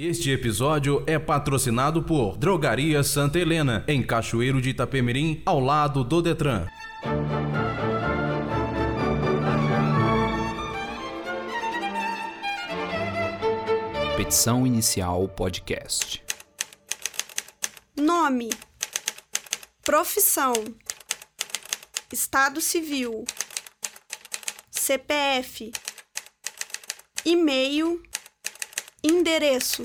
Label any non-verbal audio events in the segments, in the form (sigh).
Este episódio é patrocinado por Drogaria Santa Helena, em Cachoeiro de Itapemirim, ao lado do Detran. Petição Inicial Podcast. Nome: Profissão: Estado Civil, CPF, E-mail, Endereço: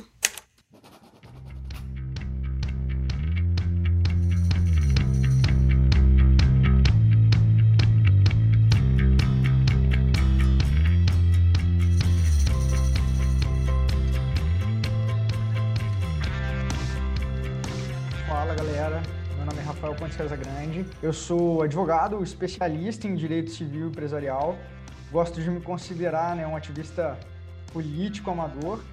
Fala galera, meu nome é Rafael Pontes Casa Grande, eu sou advogado, especialista em direito civil e empresarial, gosto de me considerar né, um ativista político amador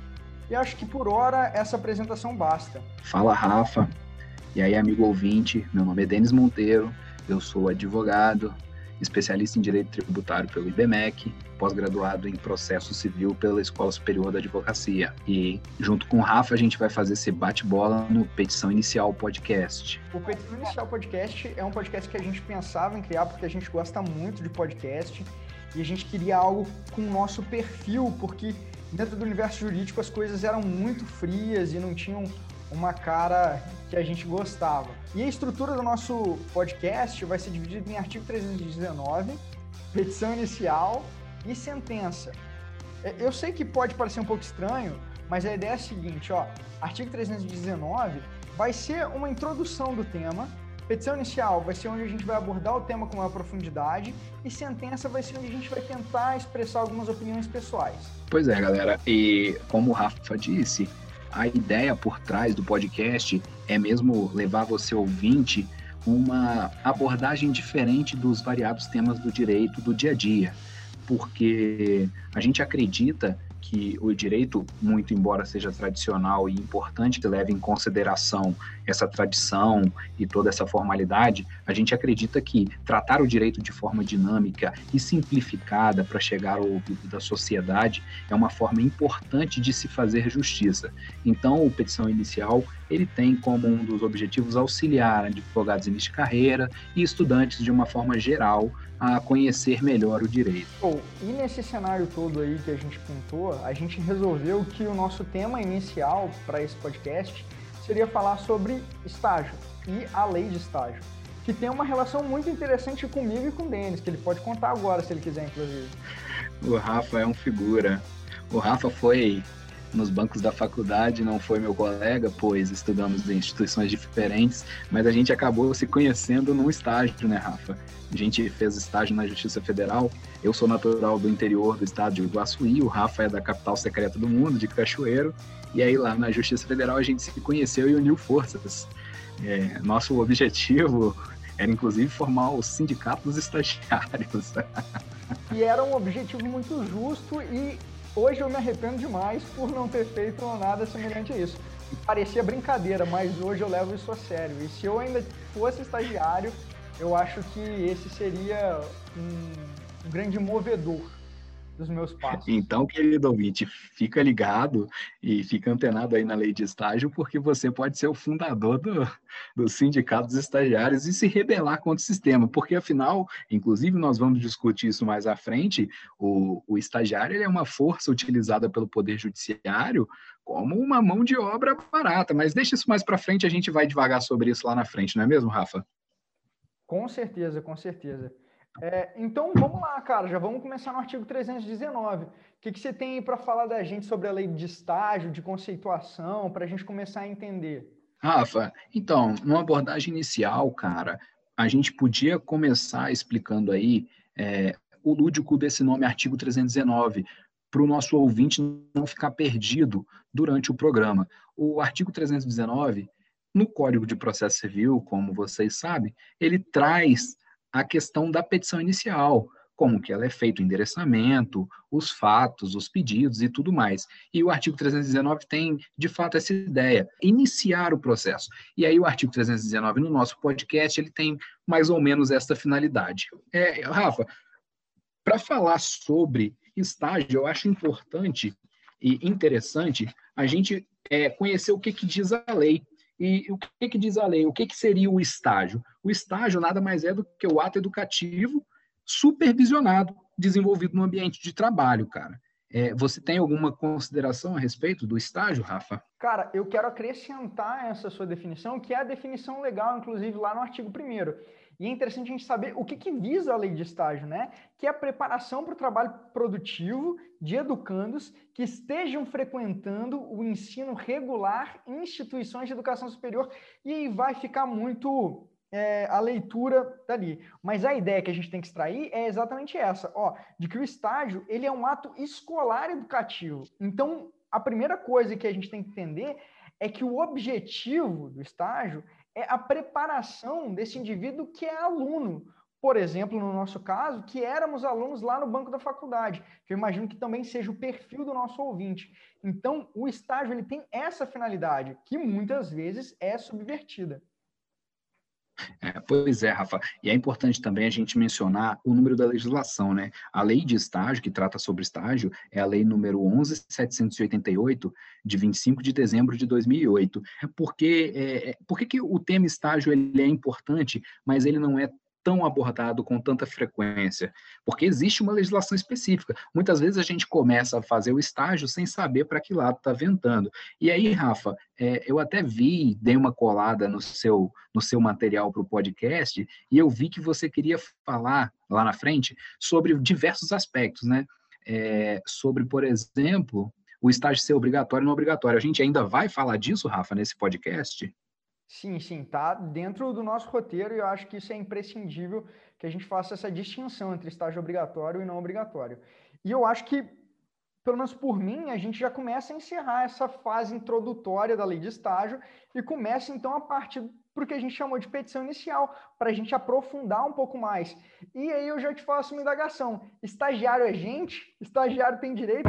e acho que por hora essa apresentação basta. Fala Rafa, e aí amigo ouvinte, meu nome é Denis Monteiro, eu sou advogado, especialista em direito tributário pelo IBMEC, pós-graduado em processo civil pela Escola Superior da Advocacia. E junto com o Rafa a gente vai fazer esse bate-bola no Petição Inicial Podcast. O Petição Inicial Podcast é um podcast que a gente pensava em criar porque a gente gosta muito de podcast e a gente queria algo com o nosso perfil, porque dentro do universo jurídico as coisas eram muito frias e não tinham uma cara que a gente gostava. E a estrutura do nosso podcast vai ser dividida em artigo 319, petição inicial e sentença. É, eu sei que pode parecer um pouco estranho, mas a ideia é a seguinte, ó, artigo 319 vai ser uma introdução do tema, petição inicial vai ser onde a gente vai abordar o tema com maior profundidade e sentença vai ser onde a gente vai tentar expressar algumas opiniões pessoais. Pois é, galera, e como o Rafa disse, a ideia por trás do podcast é mesmo levar você ouvinte uma abordagem diferente dos variados temas do direito do dia a dia, porque a gente acredita que o direito, muito embora seja tradicional e importante que leve em consideração essa tradição e toda essa formalidade, a gente acredita que tratar o direito de forma dinâmica e simplificada para chegar ao ouvido da sociedade é uma forma importante de se fazer justiça. Então, o petição inicial ele tem como um dos objetivos auxiliar advogados início de carreira e estudantes de uma forma geral a conhecer melhor o direito. Oh, e nesse cenário todo aí que a gente pintou, a gente resolveu que o nosso tema inicial para esse podcast seria falar sobre estágio e a lei de estágio, que tem uma relação muito interessante comigo e com o Denis, que ele pode contar agora se ele quiser, inclusive. O Rafa é um figura. O Rafa foi nos bancos da faculdade, não foi meu colega, pois estudamos em instituições diferentes, mas a gente acabou se conhecendo num estágio, né, Rafa? A gente fez estágio na Justiça Federal. Eu sou natural do interior do estado de Iguaçuí, o Rafa é da capital secreta do mundo, de Cachoeiro. E aí lá na Justiça Federal a gente se conheceu e uniu forças. É, nosso objetivo era inclusive formar o sindicato dos estagiários. (laughs) E era um objetivo muito justo e hoje eu me arrependo demais por não ter feito nada semelhante a isso. Parecia brincadeira, mas hoje eu levo isso a sério. E se eu ainda fosse estagiário, eu acho que esse seria um, grande movedor dos meus passos. Então, querido ouvinte, fica ligado e fica antenado aí na lei de estágio, porque você pode ser o fundador do, do sindicato dos estagiários e se rebelar contra o sistema, porque afinal, inclusive nós vamos discutir isso mais à frente, o, o estagiário é uma força utilizada pelo Poder Judiciário como uma mão de obra barata, mas deixa isso mais para frente, a gente vai devagar sobre isso lá na frente, não é mesmo, Rafa? Com certeza, com certeza. É, então vamos lá, cara, já vamos começar no artigo 319. O que, que você tem para falar da gente sobre a lei de estágio, de conceituação, para a gente começar a entender? Rafa, então, numa abordagem inicial, cara, a gente podia começar explicando aí é, o lúdico desse nome artigo 319, para o nosso ouvinte não ficar perdido durante o programa. O artigo 319 no Código de Processo Civil, como vocês sabem, ele traz a questão da petição inicial, como que ela é feita o endereçamento, os fatos, os pedidos e tudo mais. E o artigo 319 tem, de fato, essa ideia, iniciar o processo. E aí o artigo 319 no nosso podcast, ele tem mais ou menos esta finalidade. É, Rafa, para falar sobre estágio, eu acho importante e interessante a gente é conhecer o que, que diz a lei. E o que, que diz a lei? O que, que seria o estágio? O estágio nada mais é do que o ato educativo supervisionado, desenvolvido no ambiente de trabalho, cara. É, você tem alguma consideração a respeito do estágio, Rafa? Cara, eu quero acrescentar essa sua definição, que é a definição legal, inclusive, lá no artigo 1 e é interessante a gente saber o que, que visa a lei de estágio, né? Que é a preparação para o trabalho produtivo de educandos que estejam frequentando o ensino regular em instituições de educação superior. E aí vai ficar muito é, a leitura dali. Mas a ideia que a gente tem que extrair é exatamente essa, ó, de que o estágio ele é um ato escolar educativo. Então, a primeira coisa que a gente tem que entender é que o objetivo do estágio é a preparação desse indivíduo que é aluno. Por exemplo, no nosso caso, que éramos alunos lá no banco da faculdade, que eu imagino que também seja o perfil do nosso ouvinte. Então, o estágio ele tem essa finalidade, que muitas vezes é subvertida. É, pois é, Rafa. E é importante também a gente mencionar o número da legislação, né? A lei de estágio, que trata sobre estágio, é a lei número 11.788, de 25 de dezembro de 2008. Porque, é, é, por que, que o tema estágio ele é importante, mas ele não é tão abordado com tanta frequência? Porque existe uma legislação específica. Muitas vezes a gente começa a fazer o estágio sem saber para que lado está ventando. E aí, Rafa, é, eu até vi, dei uma colada no seu, no seu material para o podcast, e eu vi que você queria falar lá na frente sobre diversos aspectos, né? É, sobre, por exemplo, o estágio ser obrigatório ou não obrigatório. A gente ainda vai falar disso, Rafa, nesse podcast? Sim, sim, tá dentro do nosso roteiro e eu acho que isso é imprescindível que a gente faça essa distinção entre estágio obrigatório e não obrigatório. E eu acho que, pelo menos por mim, a gente já começa a encerrar essa fase introdutória da lei de estágio e começa então a partir para o que a gente chamou de petição inicial, para a gente aprofundar um pouco mais. E aí eu já te faço uma indagação: estagiário é gente? Estagiário tem direito?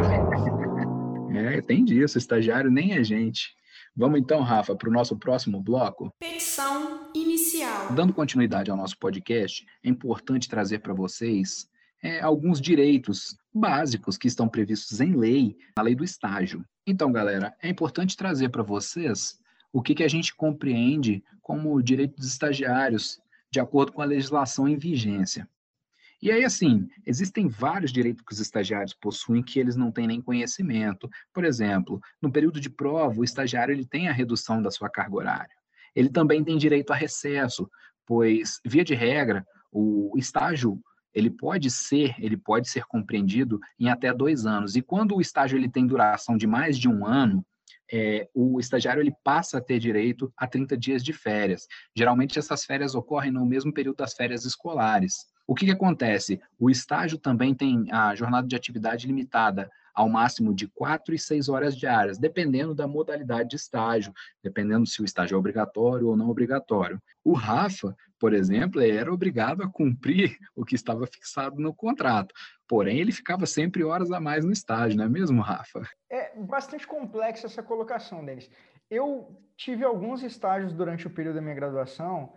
É, tem disso, estagiário nem é gente. Vamos então, Rafa, para o nosso próximo bloco? Petição inicial. Dando continuidade ao nosso podcast, é importante trazer para vocês é, alguns direitos básicos que estão previstos em lei, na lei do estágio. Então, galera, é importante trazer para vocês o que, que a gente compreende como direito dos estagiários, de acordo com a legislação em vigência. E aí, assim, existem vários direitos que os estagiários possuem que eles não têm nem conhecimento. Por exemplo, no período de prova, o estagiário ele tem a redução da sua carga horária. Ele também tem direito a recesso, pois, via de regra, o estágio ele pode ser, ele pode ser compreendido em até dois anos. E quando o estágio ele tem duração de mais de um ano, é, o estagiário ele passa a ter direito a 30 dias de férias. Geralmente essas férias ocorrem no mesmo período das férias escolares. O que, que acontece? O estágio também tem a jornada de atividade limitada ao máximo de quatro e seis horas diárias, dependendo da modalidade de estágio, dependendo se o estágio é obrigatório ou não obrigatório. O Rafa, por exemplo, era obrigado a cumprir (laughs) o que estava fixado no contrato, porém ele ficava sempre horas a mais no estágio, não é mesmo, Rafa? É bastante complexa essa colocação deles. Eu tive alguns estágios durante o período da minha graduação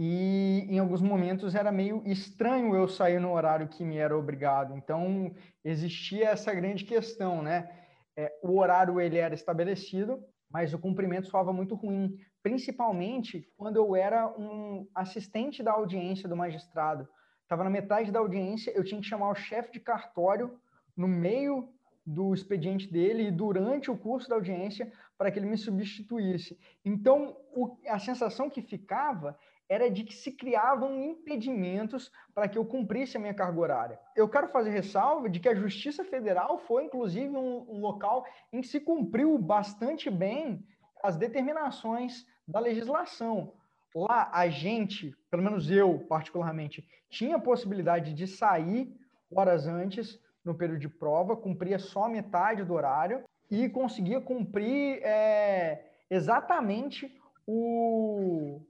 e em alguns momentos era meio estranho eu sair no horário que me era obrigado. Então existia essa grande questão, né? É, o horário ele era estabelecido, mas o cumprimento soava muito ruim, principalmente quando eu era um assistente da audiência do magistrado. Estava na metade da audiência, eu tinha que chamar o chefe de cartório no meio do expediente dele e durante o curso da audiência para que ele me substituísse. Então, o, a sensação que ficava era de que se criavam impedimentos para que eu cumprisse a minha carga horária. Eu quero fazer ressalva de que a Justiça Federal foi, inclusive, um, um local em que se cumpriu bastante bem as determinações da legislação. Lá, a gente, pelo menos eu, particularmente, tinha a possibilidade de sair horas antes no período de prova, cumpria só metade do horário e conseguia cumprir é, exatamente o,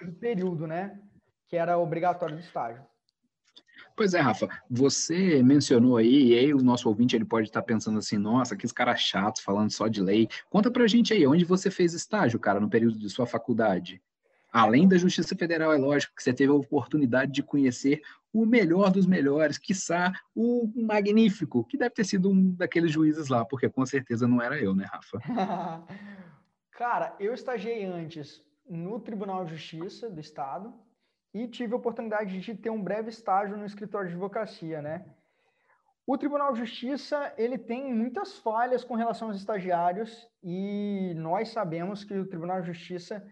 do período, né? Que era obrigatório do estágio. Pois é, Rafa, você mencionou aí, e aí o nosso ouvinte ele pode estar pensando assim, nossa, que caras chatos falando só de lei. Conta pra gente aí, onde você fez estágio, cara, no período de sua faculdade? Além da Justiça Federal, é lógico que você teve a oportunidade de conhecer o melhor dos melhores, quiçá o magnífico, que deve ter sido um daqueles juízes lá, porque com certeza não era eu, né, Rafa? (laughs) Cara, eu estagiei antes no Tribunal de Justiça do Estado e tive a oportunidade de ter um breve estágio no escritório de advocacia, né? O Tribunal de Justiça ele tem muitas falhas com relação aos estagiários e nós sabemos que o Tribunal de Justiça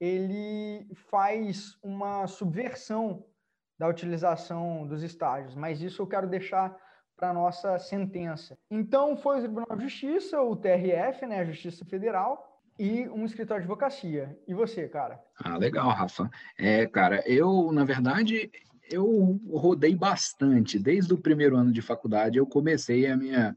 ele faz uma subversão da utilização dos estágios, mas isso eu quero deixar para nossa sentença. Então foi o Tribunal de Justiça, o TRF, né, a Justiça Federal, e um escritório de advocacia. E você, cara? Ah, legal, Rafa. É, cara, eu na verdade eu rodei bastante. Desde o primeiro ano de faculdade, eu comecei a minha,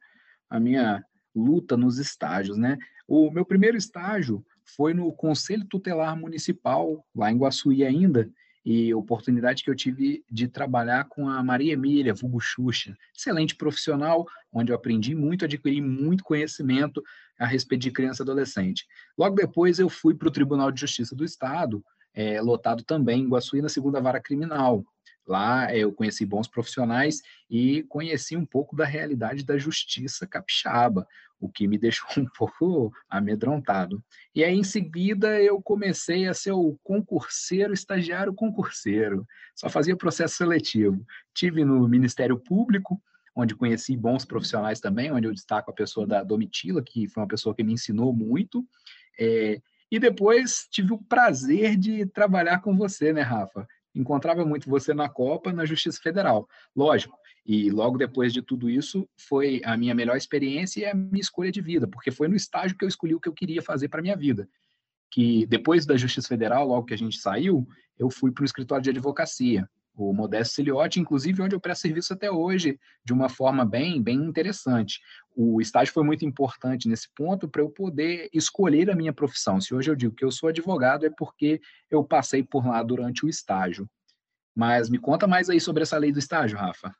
a minha luta nos estágios, né? O meu primeiro estágio foi no Conselho Tutelar Municipal, lá em Guaçuí ainda, e oportunidade que eu tive de trabalhar com a Maria Emília Vulgo Xuxa, excelente profissional, onde eu aprendi muito, adquiri muito conhecimento a respeito de criança e adolescente. Logo depois eu fui para o Tribunal de Justiça do Estado, é, lotado também em Guaçuí, na segunda vara criminal. Lá eu conheci bons profissionais e conheci um pouco da realidade da justiça capixaba, o que me (laughs) deixou um pouco amedrontado. E aí, em seguida, eu comecei a ser o concurseiro, estagiário concurseiro, só fazia processo seletivo. Tive no Ministério Público, onde conheci bons profissionais também, onde eu destaco a pessoa da Domitila, que foi uma pessoa que me ensinou muito. É, e depois tive o prazer de trabalhar com você, né, Rafa? Encontrava muito você na Copa, na Justiça Federal. Lógico, e logo depois de tudo isso, foi a minha melhor experiência e a minha escolha de vida, porque foi no estágio que eu escolhi o que eu queria fazer para minha vida. Que depois da Justiça Federal, logo que a gente saiu, eu fui para o escritório de advocacia o Modesto Ciliotti, inclusive onde eu presto serviço até hoje, de uma forma bem, bem interessante. O estágio foi muito importante nesse ponto para eu poder escolher a minha profissão. Se hoje eu digo que eu sou advogado, é porque eu passei por lá durante o estágio. Mas me conta mais aí sobre essa lei do estágio, Rafa.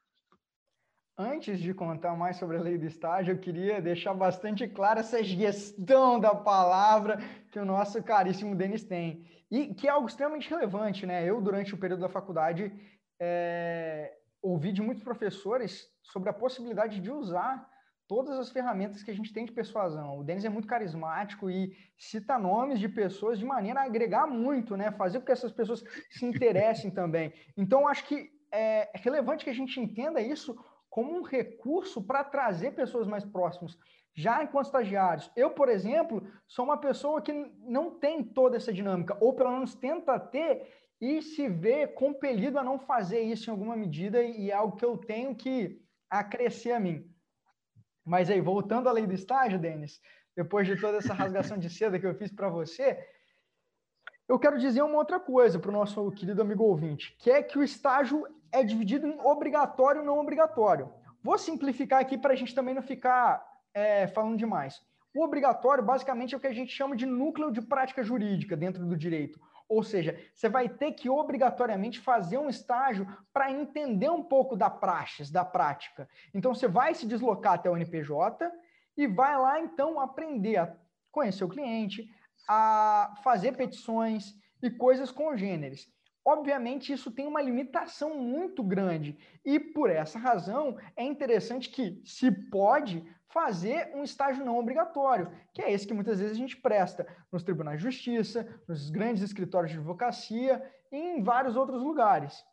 Antes de contar mais sobre a lei do estágio, eu queria deixar bastante clara essa gestão da palavra que o nosso caríssimo Denis tem. E que é algo extremamente relevante, né? Eu, durante o período da faculdade, é, ouvi de muitos professores sobre a possibilidade de usar todas as ferramentas que a gente tem de persuasão. O Denis é muito carismático e cita nomes de pessoas de maneira a agregar muito, né? Fazer com que essas pessoas se interessem também. Então, acho que é relevante que a gente entenda isso como um recurso para trazer pessoas mais próximas já enquanto estagiários, eu, por exemplo, sou uma pessoa que não tem toda essa dinâmica, ou pelo menos tenta ter e se vê compelido a não fazer isso em alguma medida, e é algo que eu tenho que acrescer a mim. Mas aí, voltando à lei do estágio, Denis, depois de toda essa rasgação de seda que eu fiz para você, eu quero dizer uma outra coisa para o nosso querido amigo ouvinte, que é que o estágio é dividido em obrigatório e não obrigatório. Vou simplificar aqui para a gente também não ficar é, falando demais. O obrigatório, basicamente, é o que a gente chama de núcleo de prática jurídica dentro do direito. Ou seja, você vai ter que obrigatoriamente fazer um estágio para entender um pouco da praxis, da prática. Então, você vai se deslocar até o NPJ e vai lá, então, aprender a conhecer o cliente, a fazer petições e coisas congêneres. Obviamente, isso tem uma limitação muito grande e, por essa razão, é interessante que, se pode, fazer um estágio não obrigatório, que é esse que muitas vezes a gente presta nos tribunais de justiça, nos grandes escritórios de advocacia e em vários outros lugares.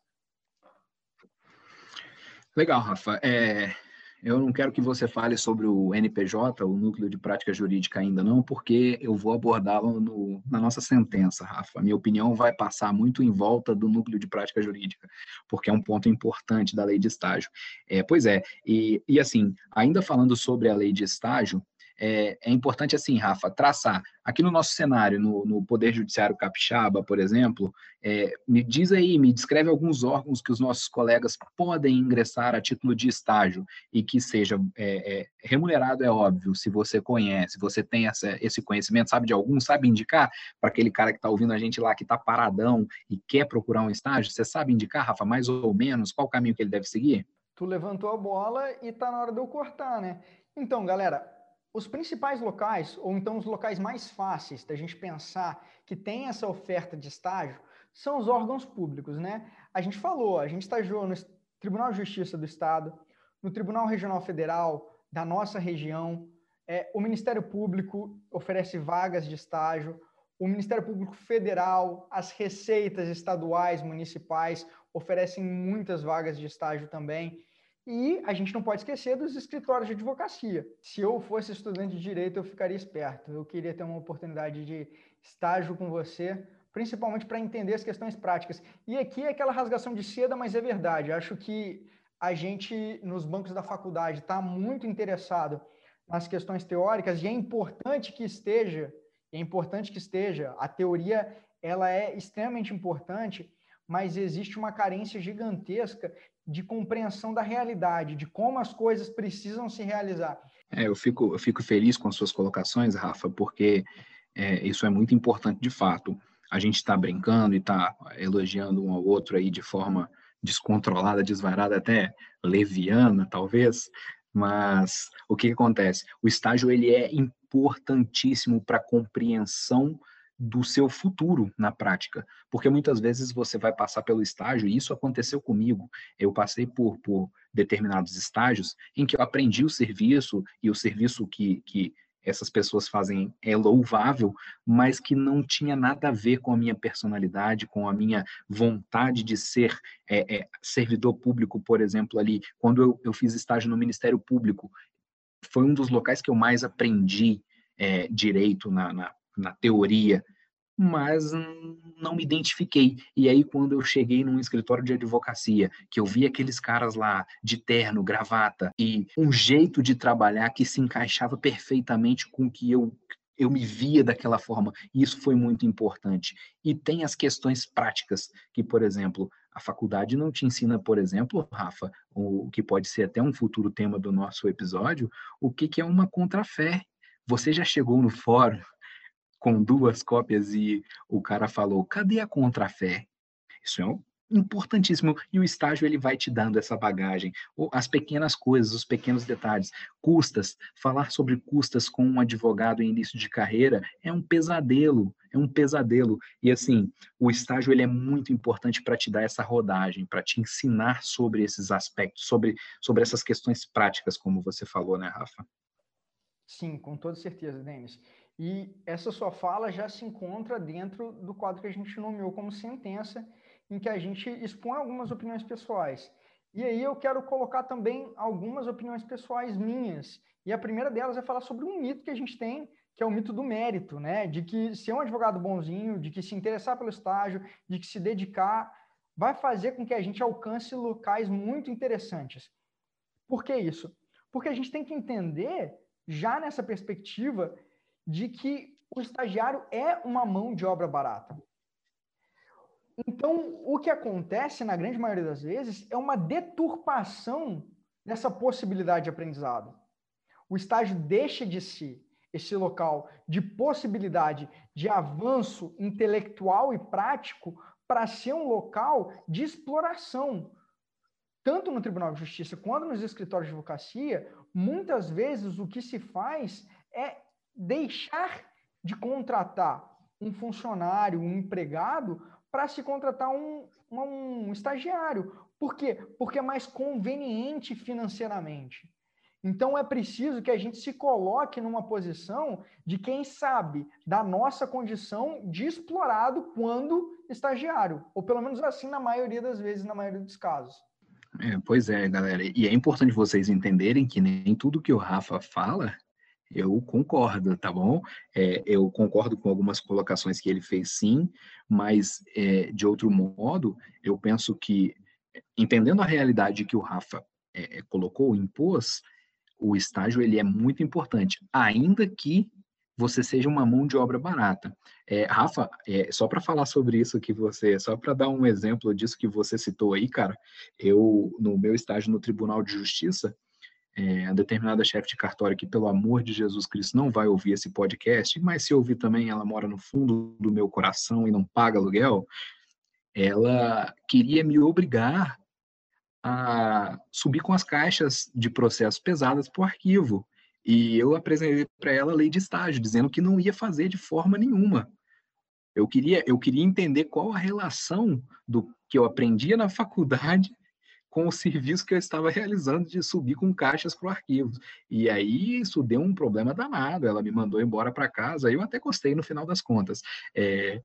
Legal, Rafa. É, eu não quero que você fale sobre o NPJ, o Núcleo de Prática Jurídica, ainda não, porque eu vou abordá-lo na nossa sentença, Rafa. Minha opinião vai passar muito em volta do Núcleo de Prática Jurídica, porque é um ponto importante da lei de estágio. É, pois é, e, e assim, ainda falando sobre a lei de estágio, é, é, importante, assim, Rafa, traçar. Aqui no nosso cenário, no, no Poder Judiciário Capixaba, por exemplo, é, me diz aí, me descreve alguns órgãos que os nossos colegas podem ingressar a título de estágio e que seja é, é remunerado, é óbvio, se você conhece, você tem essa, esse conhecimento, sabe de algum, sabe indicar para aquele cara que está ouvindo a gente lá, que está paradão e quer procurar um estágio, você sabe indicar, Rafa, mais ou menos, qual o caminho que ele deve seguir? Tu levantou a bola e está na hora de eu cortar, né? Então, galera, os principais locais, ou então os locais mais fáceis da gente pensar que tem essa oferta de estágio, são os órgãos públicos, né? A gente falou, a gente estagiou no Tribunal de Justiça do Estado, no Tribunal Regional Federal da nossa região, é, o Ministério Público oferece vagas de estágio, o Ministério Público Federal, as receitas estaduais, municipais oferecem muitas vagas de estágio também. E a gente não pode esquecer dos escritórios de advocacia. Se eu fosse estudante de direito, eu ficaria esperto. Eu queria ter uma oportunidade de estágio com você, principalmente para entender as questões práticas. E aqui é aquela rasgação de seda, mas é verdade. Acho que a gente, nos bancos da faculdade, está muito interessado nas questões teóricas e é importante que esteja é importante que esteja. A teoria ela é extremamente importante, mas existe uma carência gigantesca de compreensão da realidade, de como as coisas precisam se realizar. É, eu fico, eu fico feliz com as suas colocações, Rafa, porque é, isso é muito importante de fato. A gente está brincando e está elogiando um ao outro aí de forma descontrolada, desvarada, até leviana, talvez, mas o que, que acontece? O estágio ele é importantíssimo para a compreensão do seu futuro na prática, porque muitas vezes você vai passar pelo estágio, e isso aconteceu comigo. Eu passei por, por determinados estágios em que eu aprendi o serviço, e o serviço que, que essas pessoas fazem é louvável, mas que não tinha nada a ver com a minha personalidade, com a minha vontade de ser é, é, servidor público, por exemplo, ali. Quando eu, eu, fiz estágio no Ministério Público, foi um dos locais que eu mais aprendi é, direito na, na, na teoria, mas não me identifiquei. E aí, quando eu cheguei num escritório de advocacia, que eu vi aqueles caras lá de terno, gravata e um jeito de trabalhar que se encaixava perfeitamente com o que eu eu me via daquela forma, e isso foi muito importante. E tem as questões práticas, que, por exemplo, a faculdade não te ensina, por exemplo, Rafa, o que pode ser até um futuro tema do nosso episódio, o que, que é uma contrafé. Você já chegou no fórum com duas cópias e o cara falou: cadê a contrafé? Isso é importantíssimo e o estágio ele vai te dando essa bagagem, as pequenas coisas, os pequenos detalhes, custas, falar sobre custas com um advogado em início de carreira é um pesadelo, é um pesadelo. E assim, o estágio ele é muito importante para te dar essa rodagem, para te ensinar sobre esses aspectos, sobre sobre essas questões práticas, como você falou, né, Rafa? Sim, com toda certeza, Denis. E essa sua fala já se encontra dentro do quadro que a gente nomeou como sentença, em que a gente expõe algumas opiniões pessoais. E aí eu quero colocar também algumas opiniões pessoais minhas. E a primeira delas é falar sobre um mito que a gente tem, que é o mito do mérito, né? De que ser um advogado bonzinho, de que se interessar pelo estágio, de que se dedicar, vai fazer com que a gente alcance locais muito interessantes. Por que isso? Porque a gente tem que entender, já nessa perspectiva, de que o estagiário é uma mão de obra barata. Então, o que acontece, na grande maioria das vezes, é uma deturpação dessa possibilidade de aprendizado. O estágio deixa de ser esse local de possibilidade de avanço intelectual e prático para ser um local de exploração. Tanto no Tribunal de Justiça quanto nos escritórios de advocacia, muitas vezes o que se faz é deixar de contratar um funcionário, um empregado, para se contratar um, um, estagiário. Por quê? Porque é mais conveniente financeiramente. Então é preciso que a gente se coloque numa posição de quem sabe da nossa condição de explorado quando estagiário, ou pelo menos assim na maioria das vezes, na maioria dos casos. É, pois é, galera. E é importante vocês entenderem que nem tudo que o Rafa fala eu concordo, tá bom? É, eu concordo com algumas colocações que ele fez, sim, mas é, de outro modo, eu penso que, entendendo a realidade que o Rafa é, é colocou, impôs, o estágio ele é muito importante, ainda que você seja uma mão de obra barata. É, Rafa, é, só para falar sobre isso que você, só para dar um exemplo disso que você citou aí, cara, eu no meu estágio no Tribunal de Justiça, é, a determinada chefe de cartório que, pelo amor de Jesus Cristo, não vai ouvir esse podcast, mas se ouvir também, ela mora no fundo do meu coração e não paga aluguel, ela queria me obrigar a subir com as caixas de processos pesadas para o arquivo. E eu apresentei para ela a lei de estágio, dizendo que não ia fazer de forma nenhuma. Eu queria, eu queria entender qual a relação do que eu aprendia na faculdade com o (laughs) serviço que eu estava realizando de subir com caixas para o arquivo. E aí isso deu um problema danado. Ela me mandou embora para casa. Eu até gostei no final das contas. É,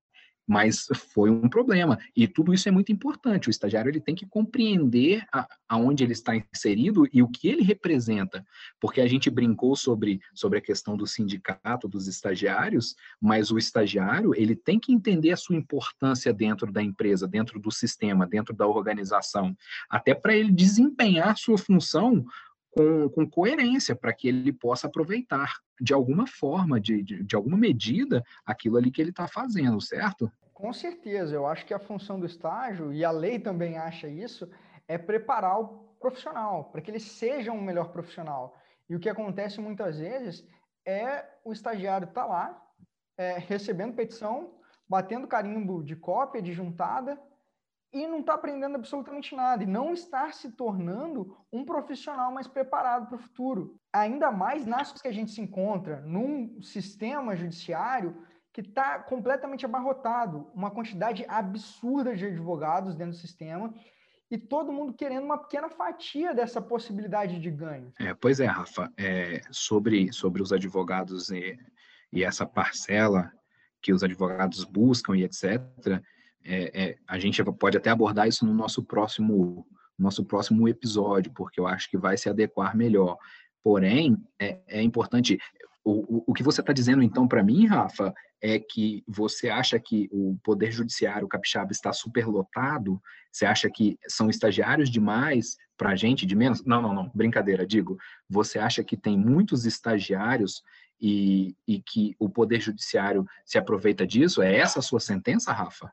mas foi um problema. E tudo isso é muito importante. O estagiário ele tem que compreender a, aonde ele está inserido e o que ele representa. Porque a gente brincou sobre, sobre a questão do sindicato dos estagiários, mas o estagiário ele tem que entender a sua importância dentro da empresa, dentro do sistema, dentro da organização, até para ele desempenhar sua função com, com coerência, para que ele possa aproveitar de alguma forma, de, de, de alguma medida, aquilo ali que ele está fazendo, certo? Com certeza, eu acho que a função do estágio, e a lei também acha isso, é preparar o profissional, para que ele seja um melhor profissional. E o que acontece muitas vezes é o estagiário estar tá lá, é, recebendo petição, batendo carimbo de cópia, de juntada, e não está aprendendo absolutamente nada, e não estar se tornando um profissional mais preparado para o futuro. Ainda mais nas que a gente se encontra num sistema judiciário que está completamente abarrotado, uma quantidade absurda de advogados dentro do sistema, e todo mundo querendo uma pequena fatia dessa possibilidade de ganho. É, pois é, Rafa, é, sobre, sobre os advogados e, e essa parcela que os advogados buscam e etc., é, é, a gente pode até abordar isso no nosso próximo, nosso próximo episódio, porque eu acho que vai se adequar melhor. Porém, é, é importante. O, o, o que você está dizendo, então, para mim, Rafa, é que você acha que o Poder Judiciário capixaba está superlotado? Você acha que são estagiários demais para a gente, de menos? Não, não, não, brincadeira, digo. Você acha que tem muitos estagiários e, e que o Poder Judiciário se aproveita disso? É essa a sua sentença, Rafa?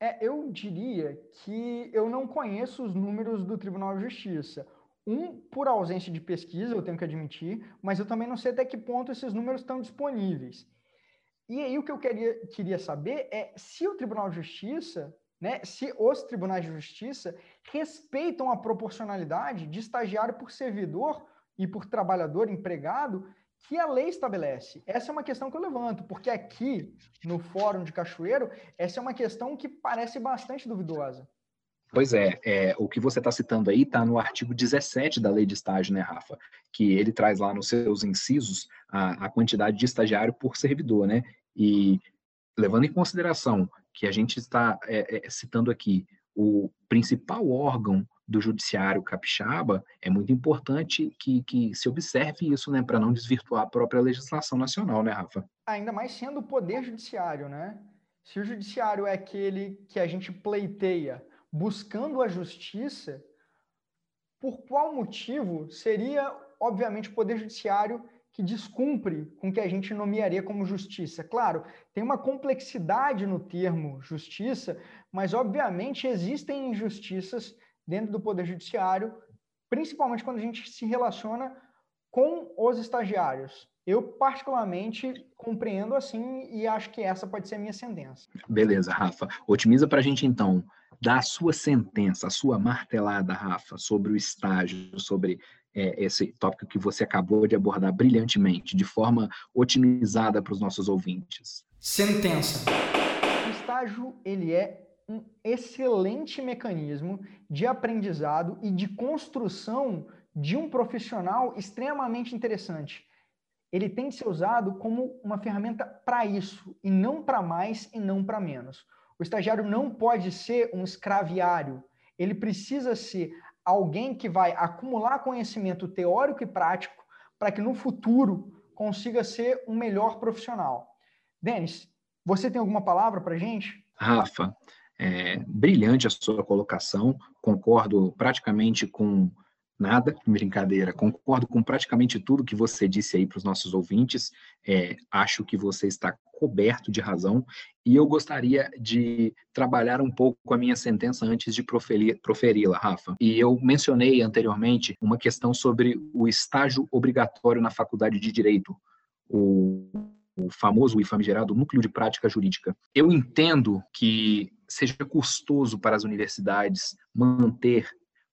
É, eu diria que eu não conheço os números do Tribunal de Justiça. Um, por ausência de pesquisa, eu tenho que admitir, mas eu também não sei até que ponto esses números estão disponíveis. E aí o que eu queria, queria saber é se o Tribunal de Justiça, né, se os tribunais de justiça respeitam a proporcionalidade de estagiário por servidor e por trabalhador empregado que a lei estabelece. Essa é uma questão que eu levanto, porque aqui no Fórum de Cachoeiro, essa é uma questão que parece bastante duvidosa. Pois é, é o que você está citando aí está no artigo 17 da lei de estágio, né, Rafa? Que ele traz lá nos seus incisos a, a quantidade de estagiário por servidor, né? E levando em consideração que a gente está é, é, citando aqui o principal órgão do judiciário capixaba, é muito importante que, que se observe isso, né, para não desvirtuar a própria legislação nacional, né, Rafa? Ainda mais sendo o poder judiciário, né? Se o judiciário é aquele que a gente pleiteia buscando a justiça, por qual motivo seria, obviamente, o poder judiciário que descumpre com que a gente nomearia como justiça? Claro, tem uma complexidade no termo justiça, mas obviamente existem injustiças dentro do Poder Judiciário, principalmente quando a gente se relaciona com os estagiários. Eu, particularmente, compreendo assim e acho que essa pode ser a minha sentença. Beleza, Rafa. Otimiza para a gente, então, dar a sua sentença, a sua martelada, Rafa, sobre o estágio, sobre é, esse tópico que você acabou de abordar brilhantemente, de forma otimizada para os nossos ouvintes. Sentença. O estágio, ele é um excelente mecanismo de aprendizado e de construção de um profissional extremamente interessante. Ele tem que ser usado como uma ferramenta para isso, e não para mais e não para menos. O estagiário não pode ser um escraviário, ele precisa ser alguém que vai acumular conhecimento teórico e prático para que no futuro consiga ser um melhor profissional. Denis, você tem alguma palavra para gente? Rafa, é, brilhante a sua colocação, concordo praticamente com nada, brincadeira, concordo com praticamente tudo que você disse aí para os nossos ouvintes, é, acho que você está coberto de razão, e eu gostaria de trabalhar um pouco a minha sentença antes de proferi-la, Rafa. E eu mencionei anteriormente uma questão sobre o estágio obrigatório na faculdade de Direito, o, o famoso e famigerado núcleo de prática jurídica. Eu entendo que seja custoso para as universidades manter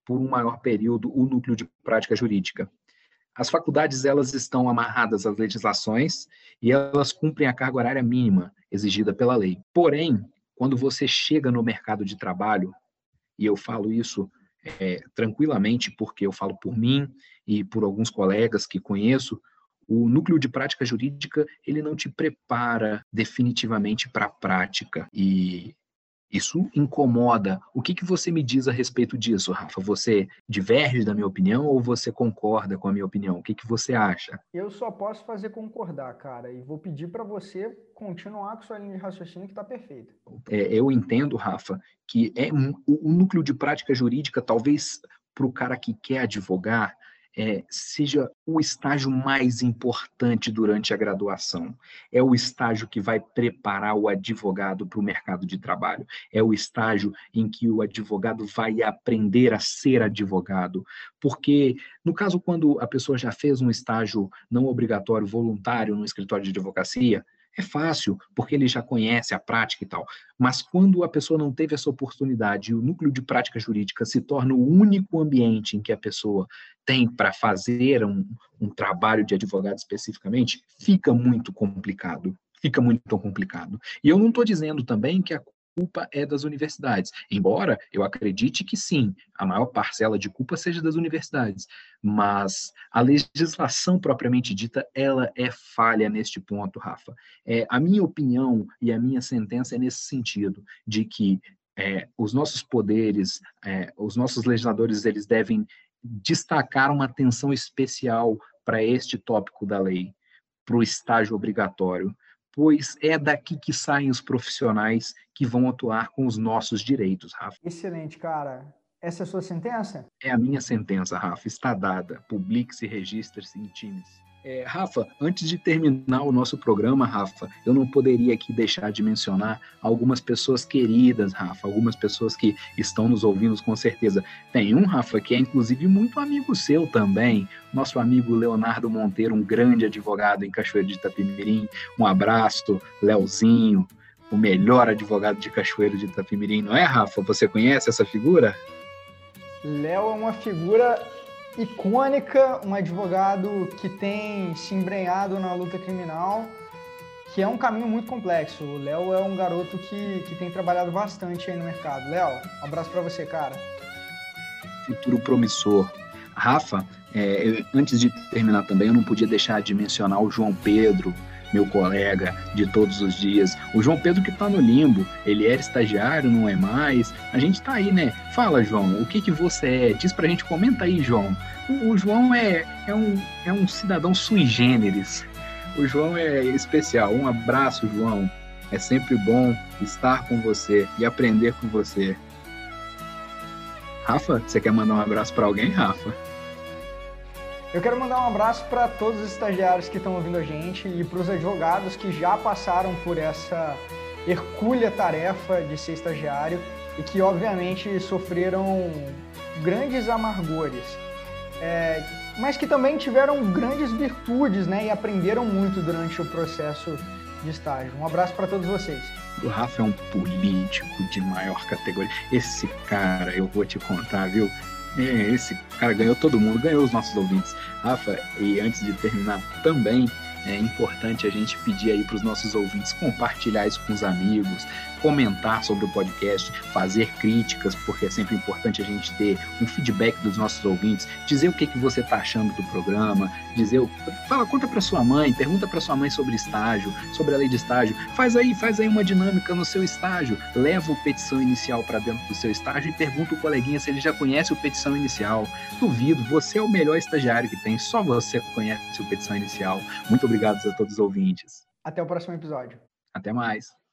por um maior período o núcleo de prática jurídica. As faculdades elas estão amarradas às legislações e elas cumprem a carga horária mínima exigida pela lei. Porém, quando você chega no mercado de trabalho, e eu falo isso é, tranquilamente porque eu falo por mim e por alguns colegas que conheço, o núcleo de prática jurídica ele não te prepara definitivamente para a prática e isso incomoda. O que, que você me diz a respeito disso, Rafa? Você diverge da minha opinião ou você concorda com a minha opinião? O que, que você acha? Eu só posso fazer concordar, cara, e vou pedir para você continuar com sua linha de raciocínio que está perfeita. É, eu entendo, Rafa, que é um, o núcleo de prática jurídica, talvez para o cara que quer advogar, é, seja o estágio mais importante durante a graduação. É o estágio que vai preparar o advogado para o mercado de trabalho. É o estágio em que o advogado vai aprender a ser advogado. Porque, no caso, quando a pessoa já fez um estágio não obrigatório, voluntário no escritório de advocacia, é fácil, porque ele já conhece a prática e tal. Mas quando a pessoa não teve essa oportunidade e o núcleo de prática jurídica se torna o único ambiente em que a pessoa tem para fazer um, um trabalho de advogado especificamente, fica muito complicado fica muito complicado. E eu não estou dizendo também que a culpa é das universidades. Embora eu acredite que sim, a maior parcela de culpa seja das universidades, mas a legislação propriamente dita, ela é falha neste ponto, Rafa. É, a minha opinião e a minha sentença é nesse sentido, de que é, os nossos poderes, é, os nossos legisladores, eles devem destacar uma atenção especial para este tópico da lei, para o estágio obrigatório, pois é daqui que saem os profissionais que vão atuar com os nossos direitos, Rafa. Excelente, cara. Essa é a sua sentença? É a minha sentença, Rafa. Está dada. Publique-se, registre-se, intime-se. É, Rafa, antes de terminar o nosso programa, Rafa, eu não poderia aqui deixar de mencionar algumas pessoas queridas, Rafa, algumas pessoas que estão nos ouvindo com certeza. Tem um, Rafa, que é inclusive muito amigo seu também, nosso amigo Leonardo Monteiro, um grande advogado em Cachoeiro de Itapemirim. Um abraço, Leozinho, o melhor advogado de Cachoeiro de Itapemirim, não é, Rafa? Você conhece essa figura? Léo é uma figura icônica, um advogado que tem se embrenhado na luta criminal, que é um caminho muito complexo. O Léo é um garoto que, que tem trabalhado bastante aí no mercado. Léo, um abraço para você, cara. Futuro promissor. Rafa, é, antes de terminar também, eu não podia deixar de mencionar o João Pedro, meu colega de todos os dias. O João Pedro que está no limbo, ele era estagiário, não é mais. A gente está aí, né? Fala, João, o que que você é? Diz pra gente, comenta aí, João. O, o João é, é, um, é um cidadão sui generis. O João é especial. Um abraço, João. É sempre bom estar com você e aprender com você. Rafa, você quer mandar um abraço para alguém, Rafa? Eu quero mandar um abraço para todos os estagiários que estão ouvindo a gente e para os advogados que já passaram por essa hercúlea tarefa de ser estagiário e que, obviamente, sofreram grandes amargores, é, mas que também tiveram grandes virtudes né, e aprenderam muito durante o processo de estágio. Um abraço para todos vocês. O Rafa é um político de maior categoria. Esse cara, eu vou te contar, viu? É, esse cara ganhou todo mundo, ganhou os nossos ouvintes. Rafa, e antes de terminar também, é importante a gente pedir aí para os nossos ouvintes compartilhar isso com os amigos, comentar sobre o podcast, fazer críticas, porque é sempre importante a gente ter um feedback dos nossos ouvintes, dizer o que, que você está achando do programa, dizer, fala, conta para sua mãe, pergunta para sua mãe sobre estágio, sobre a lei de estágio, faz aí, faz aí uma dinâmica no seu estágio, leva o petição inicial para dentro do seu estágio e pergunta o coleguinha se ele já conhece o petição inicial. Duvido, você é o melhor estagiário que tem, só você conhece o petição inicial. Muito obrigado a todos os ouvintes. Até o próximo episódio. Até mais.